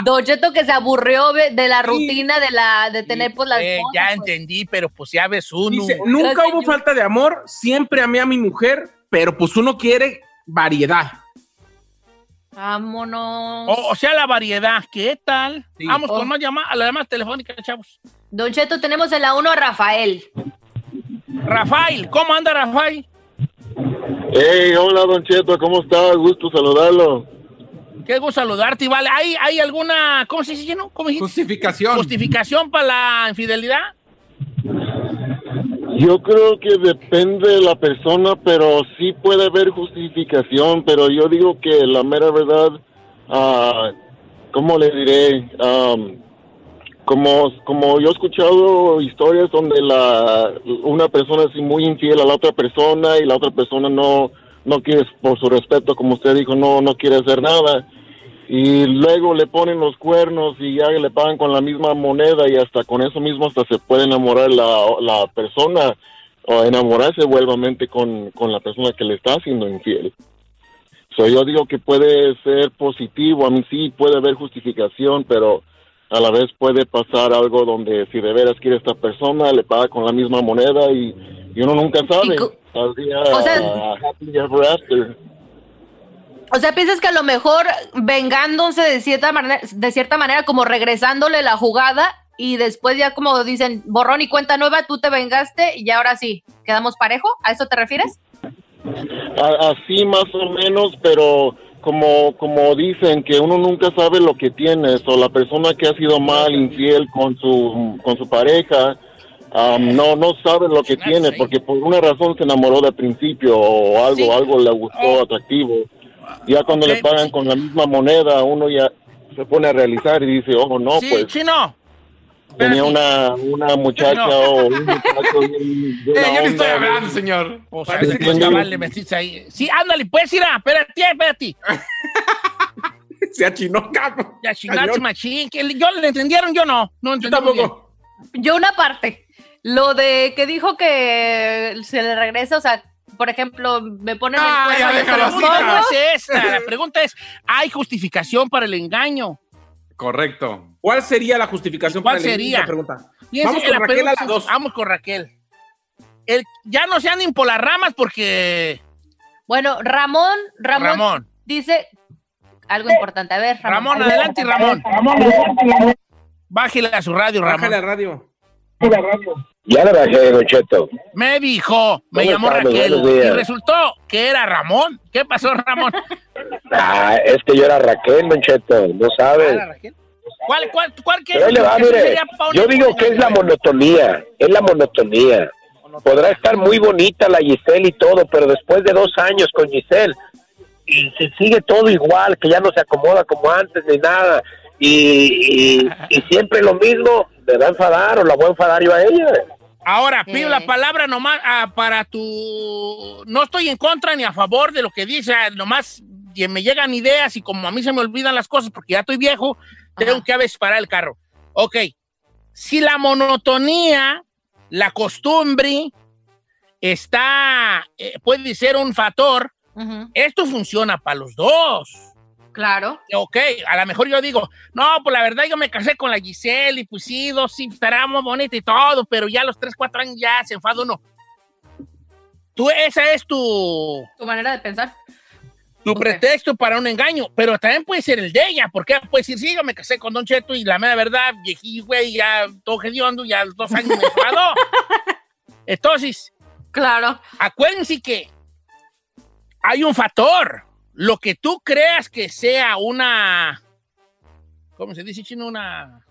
Don Cheto que se aburrió de la rutina de la de tener pues las Eh, cosas, ya pues. entendí, pero pues ya ves uno. Dice, nunca hubo falta de amor, siempre amé a mi mujer, pero pues uno quiere variedad. Vámonos. O, o sea, la variedad, ¿qué tal? Vamos Oh. con más llamadas, a las llamadas telefónicas, chavos. Don Cheto, tenemos en la 1 a Rafael. Rafael, ¿cómo anda Rafael? Hey, hola Don Cheto, ¿cómo está? Gusto saludarlo. Qué gusto saludarte, vale. ¿Hay, ¿Hay alguna, cómo se dice, no? Justificación. ¿Justificación para la infidelidad? Yo creo que depende de la persona, pero sí puede haber justificación, pero yo digo que la mera verdad, ah, ¿cómo le diré? Am, como, como yo he escuchado historias donde la, una persona es muy infiel a la otra persona y la otra persona no, no quiere, por su respeto, como usted dijo, no, no quiere hacer nada. Y luego le ponen los cuernos y ya le pagan con la misma moneda y hasta con eso mismo hasta se puede enamorar la, la persona o enamorarse vuelvamente con, con la persona que le está haciendo infiel. So, yo digo que puede ser positivo, a mí sí puede haber justificación, pero a la vez puede pasar algo donde si de veras quiere esta persona, le paga con la misma moneda y, y uno nunca sabe. O sea- happily ever after. O sea, piensas que a lo mejor vengándose de cierta manera, de cierta manera como regresándole la jugada y después ya como dicen, borrón y cuenta nueva, tú te vengaste y ahora sí, quedamos parejo, ¿a eso te refieres? A- así más o menos, pero como como dicen que uno nunca sabe lo que tiene, o la persona que ha sido mal, infiel con su con su pareja, no no sabe lo que tiene porque por una razón se enamoró de principio o algo algo le gustó atractivo. Ya cuando le pagan con la misma moneda, uno ya se pone a realizar y dice, "Oh, no, sí, pues chino. tenía una una muchacha No. o un muchacho bien- bien Eh, yo le estoy hablando, señor. O sea, Parece que- chaval le metiste ahí. Sí, ándale, pues, ir espérate, espérate. Se achinó, cabrón. Ya chingaste, machín. que Yo le entendieron, yo no. No entendí muy bien. Yo una parte, lo de que dijo que se le regresa, o sea, por ejemplo, me ponen Ah, el ya cuerno y déjalo los así, no ojos. es esta. La pregunta es, ¿hay justificación para el engaño? Correcto. ¿Cuál sería la justificación ¿Cuál para el- sería? pregunta? Fíjense, Vamos con la Raquel a pregunta las es- dos. Vamos con Raquel. El- ya no se anden por las ramas porque... Bueno, Ramón, Ramón, Ramón. dice algo importante. A ver, Ramón. Ramón, adelante, Ramón. Bájale a su radio, Ramón. Bájale al radio. Ya le bajé, Don Cheto. Me dijo, me ¿Cómo llamó estamos? Raquel y resultó que era Ramón. ¿Qué pasó, Ramón? Ah, es que yo era Raquel, Don Cheto, no sabes. ¿Cuál, cuál, cuál va, mire, un yo digo que es la monotonía, es la monotonía. Podrá estar muy bonita la Giselle y todo, pero después de dos años con Giselle, y se sigue todo igual, que ya no se acomoda como antes ni nada, y, y, y siempre lo mismo, me va a enfadar o la voy a enfadar yo a ella. Ahora, pido la palabra nomás ah, para tu... No estoy en contra ni a favor de lo que dice, ah, nomás me llegan ideas y como a mí se me olvidan las cosas porque ya estoy viejo, tengo que a veces parar el carro. Ok, si la monotonía, la costumbre, está, eh, puede ser un factor, Ujú, esto funciona para los dos. Claro. Ok, a lo mejor yo digo, no, pues la verdad yo me casé con la Giselle y pues sí, dos sí, estará muy bonita y todo, pero ya a los 3, 4 años ya se enfada uno. Tú, esa es tu, Tu manera de pensar. tu pretexto para un engaño, pero también puede ser el de ella, porque puede decir, sí, yo me casé con Don Cheto y la mera verdad, viejillo, güey, ya todo hediondo, ya dos años me enfadó. Entonces, Claro. acuérdense que hay un factor. Lo que tú creas que sea una. ¿Cómo se dice, chino? Una.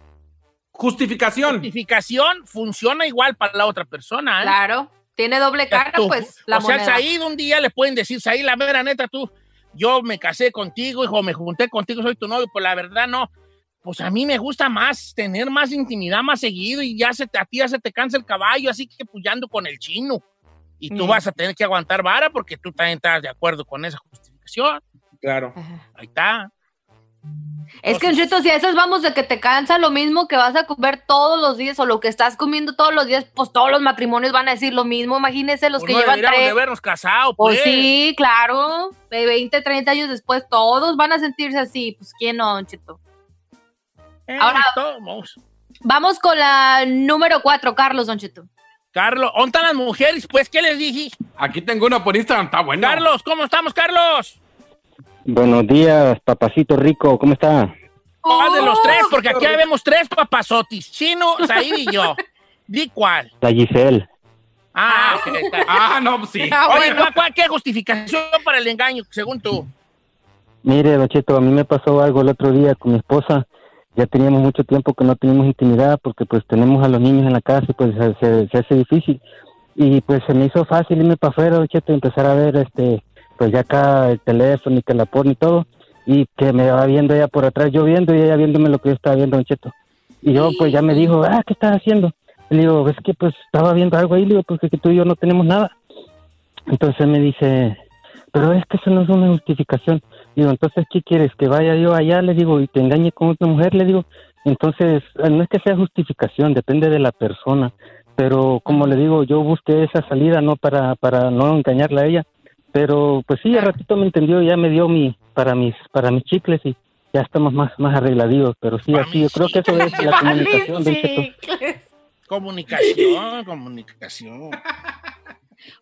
Justificación. Justificación funciona igual para la otra persona. ¿eh? Claro. Tiene doble cara, Tú- pues la o sea. Said un día le pueden decir, Said, la mera neta, tú, yo me casé contigo, hijo, me junté contigo, soy tu novio, pues la verdad no. Pues a mí me gusta más tener más intimidad más seguido y ya se te, a ti ya se te cansa el caballo, así que pues ya ando con el chino. Y tú Mm. vas a tener que aguantar vara porque tú también estás de acuerdo con esa justificación. Claro. Ahí está. Es que, Cheto, si a esas vamos de que te cansa lo mismo que vas a comer todos los días o lo que estás comiendo todos los días, pues todos los matrimonios van a decir lo mismo. Imagínense los Pues que no llevan deberíamos tres. de habernos casado, Pues pues. sí, claro. De 20, 30 años después, todos van a sentirse así. Pues quién no, Don Cheto. Eh, Ahora- todos. Vamos con la número 4, Carlos Don Cheto. Carlos, ¿dónde están las mujeres? Pues, ¿qué les dije? Aquí tengo una por Instagram, está bueno. Carlos, ¿cómo estamos, Carlos? Buenos días, papacito rico, ¿cómo está? ¿Cuál de los tres? Porque aquí vemos tres papazotis. Chino, Said y yo. Di cuál. La Giselle. Ah, ok. Ah, no, pues sí. Oye, ¿cuál, cuál- qué justificación para el engaño, según tú? Mire, Don Cheto, a mí me pasó algo el otro día con mi esposa. Ya teníamos mucho tiempo que no teníamos intimidad porque pues tenemos a los niños en la casa y pues se, hace difícil. Y pues se me hizo fácil irme para afuera, Cheto, empezar a ver este, pues ya acá el teléfono y que la porno y todo. Y que me va viendo ella por atrás, yo viendo y ella viéndome lo que yo estaba viendo, Don Cheto. Y yo pues ya me dijo, ah, ¿qué estás haciendo? Le digo, es que pues estaba viendo algo ahí, le digo, porque que tú y yo no tenemos nada. Entonces me dice, pero es que eso no es una justificación. Digo, entonces, ¿qué quieres? ¿Que vaya yo allá? Le digo, y te engañe con otra mujer, le digo. Entonces, eh, no es que sea justificación, depende de la persona. Pero, como le digo, yo busqué esa salida, no para, para no engañarla a ella. Pero, pues sí, al ratito me entendió, ya me dio mi, para mis, para mis chicles y ya estamos más, más arregladillos. Pero sí, así, yo creo que eso es la comunicación. Comunicación, comunicación.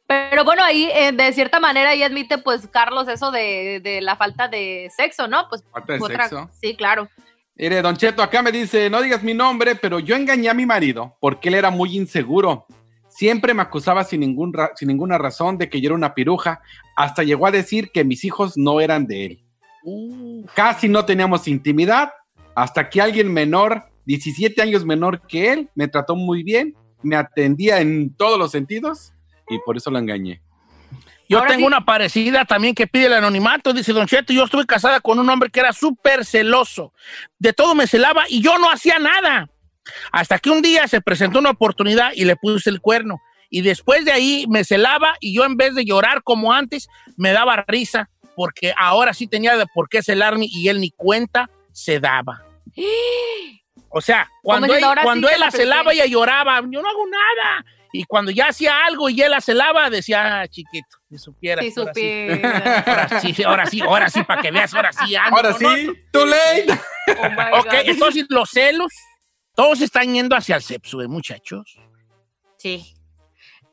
Pero bueno, ahí eh, de cierta manera ahí admite pues Carlos eso de, de la falta de sexo, ¿no? Pues Falta de otra- sexo. Sí, claro. Mire, Don Cheto, acá me dice, no digas mi nombre, pero yo engañé a mi marido porque él era muy inseguro. Siempre me acusaba sin, ningún ra- sin ninguna razón de que yo era una piruja. Hasta llegó a decir que mis hijos no eran de él. Casi no teníamos intimidad. Hasta que alguien menor, 17 años menor que él, me trató muy bien, me atendía en todos los sentidos y por eso lo engañé. Yo tengo una parecida también que pide el anonimato. Dice Don Cheto, yo estuve casada con un hombre que era súper celoso. De todo me celaba y yo no hacía nada. Hasta que un día se presentó una oportunidad y le puse el cuerno. Y después de ahí me celaba y yo en vez de llorar como antes, me daba risa porque ahora sí tenía de por qué celarme y él ni cuenta se daba. O sea, cuando él, sí cuando él la la celaba, ella lloraba. Yo no hago nada. Y cuando ya hacía algo y él la celaba, decía, ah, chiquito, si supieras. Si ahora sí". supieras. Ahora sí, ahora sí, ahora sí, para que veas, ahora sí. ando Ahora sí, otro. too late. Oh Ok, entonces los celos, todos están yendo hacia el sexo, ¿eh, muchachos? Sí.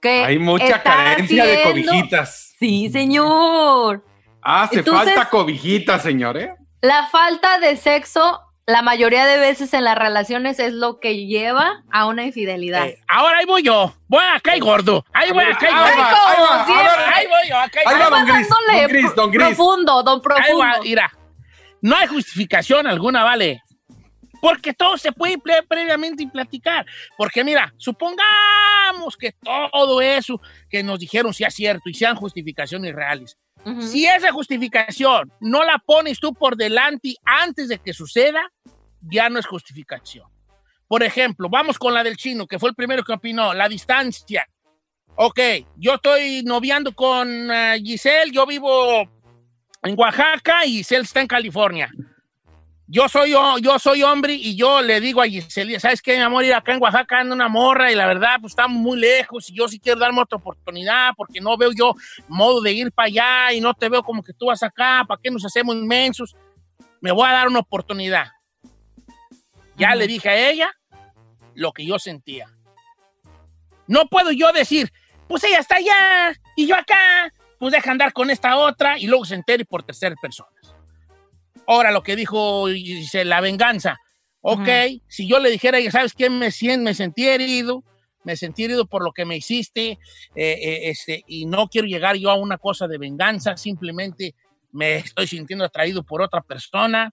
Que Hay mucha carencia de cobijitas. Sí, señor. Hace Entonces- falta cobijitas, señor, ¿eh? La falta de sexo, la mayoría de veces en las relaciones es lo que lleva a una infidelidad. Eh, ahora ahí voy yo. Voy acá y gordo. Ahí voy acá y Ahí gordo. va, ahí va, Ahí voy yo, acá Ahí gordo. va, don Gris, don Gris, don Gris. Profundo, don Ahí profundo. va, mira. No hay justificación alguna, ¿vale? Porque todo se puede pre- previamente platicar. Porque mira, supongamos que todo eso que nos dijeron sea cierto y sean justificaciones reales. Si esa justificación no la pones tú por delante antes de que suceda, ya no es justificación. Por ejemplo, vamos con la del chino, que fue el primero que opinó, la distancia. Ok, yo estoy noviando con eh, Giselle, yo vivo en Oaxaca y Giselle está en California. Yo soy, yo soy hombre y yo le digo a Giselle, ¿sabes qué, mi amor? Ir acá en Oaxaca anda una morra y la verdad, pues estamos muy lejos y yo sí quiero darme otra oportunidad porque no veo yo modo de ir para allá y no te veo como que tú vas acá, ¿para qué nos hacemos inmensos? Me voy a dar una oportunidad. Ya le dije a ella lo que yo sentía. No puedo yo decir, pues ella está allá y yo acá, pues deja andar con esta otra y luego se entere por terceras personas. Ahora lo que dijo dice, la venganza. Ok, si yo le dijera, ¿sabes qué? Me, me sentí herido, me sentí herido por lo que me hiciste eh, eh, este, y no quiero llegar yo a una cosa de venganza, simplemente me estoy sintiendo atraído por otra persona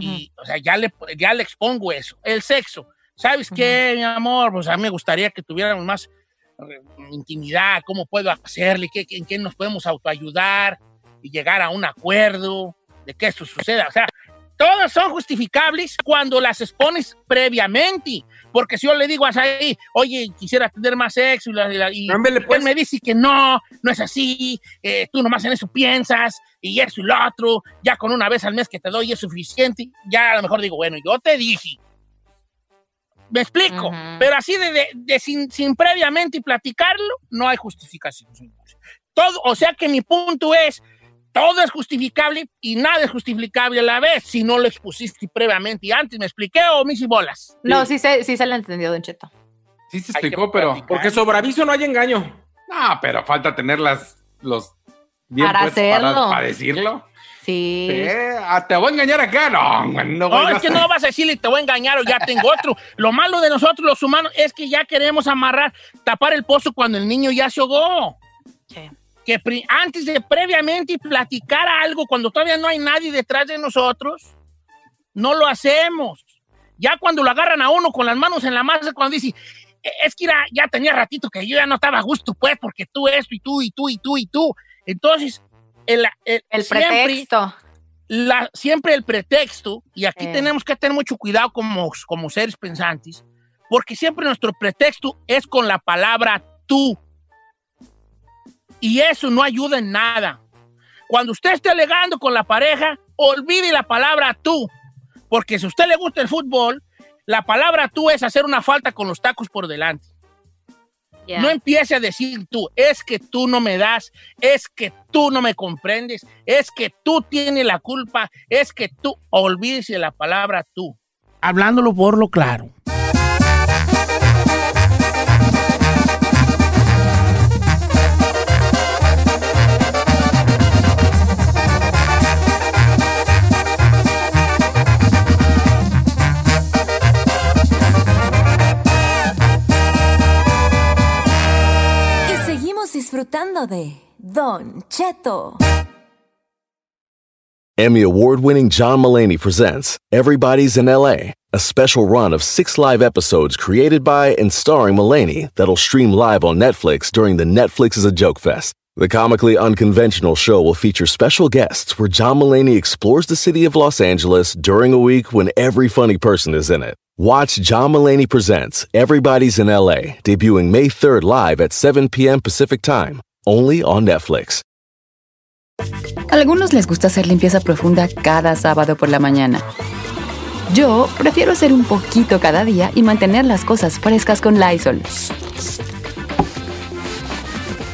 y, o sea, ya le, ya le expongo eso. El sexo. ¿Sabes qué, mi amor? Pues a mí me gustaría que tuviéramos más eh, intimidad, cómo puedo hacerle, ¿Qué, qué- en qué nos podemos autoayudar y llegar a un acuerdo de que esto suceda. O sea, todas son justificables cuando las expones previamente. Porque si yo le digo a Saí, oye, quisiera tener más sexo, y, la- y la- y él me dice que no, no es así, eh, tú nomás en eso piensas, y eso y lo otro, ya con una vez al mes que te doy es suficiente, ya a lo mejor digo, bueno, yo te dije. Me explico, pero así de, de- de sin, sin previamente platicarlo, no hay justificación. señores. Todo, o sea que mi punto es, todo es justificable y nada es justificable a la vez si no lo expusiste previamente y antes. ¿Me expliqué o mis bolas? No, sí se, sí se le entendió, Don Cheto. Sí se explicó, pero... Porque sobre aviso no hay engaño. No, pero falta tener las, los bien Para hacerlo. Para, para decirlo. Sí. Eh, ¿Te voy a engañar acá? No, no, No, vuelvas es que no vas a decirle te voy a engañar o ya tengo otro. Lo malo de nosotros los humanos es que ya queremos amarrar, tapar el pozo cuando el niño ya se ahogó. Que antes de previamente platicar algo, cuando todavía no hay nadie detrás de nosotros, no lo hacemos. Ya cuando lo agarran a uno con las manos en la masa, cuando dice, "Eh, es que era- ya tenía ratito que yo ya no estaba a gusto, pues, porque tú esto y tú y tú y tú y tú. Entonces, el, El siempre- pretexto. la- siempre el pretexto, y aquí Eh. tenemos que tener mucho cuidado como, como seres pensantes, porque siempre nuestro pretexto es con la palabra tú. Y eso no ayuda en nada. Cuando usted esté alegando con la pareja, olvide la palabra tú. Porque si a usted le gusta el fútbol, la palabra tú es hacer una falta con los tacos por delante. No empiece a decir tú, es que tú no me das, es que tú no me comprendes, es que tú tienes la culpa, es que tú, olvídese de la palabra tú. Hablándolo por lo claro. Disfrutando de Don Cheto. Emmy award winning John Mullaney presents Everybody's in LA, a special run of six live episodes created by and starring Mullaney that'll stream live on Netflix during the Netflix is a Joke Fest. The comically unconventional show will feature special guests where John Mullaney explores the city of Los Angeles during a week when every funny person is in it. Watch John Mullaney Presents Everybody's in LA, debuting May 3rd live at 7 p.m. Pacific Time, only on Netflix. Algunos les gusta hacer limpieza profunda cada sábado por la mañana. Yo prefiero hacer un poquito cada día y mantener las cosas frescas con Lysol.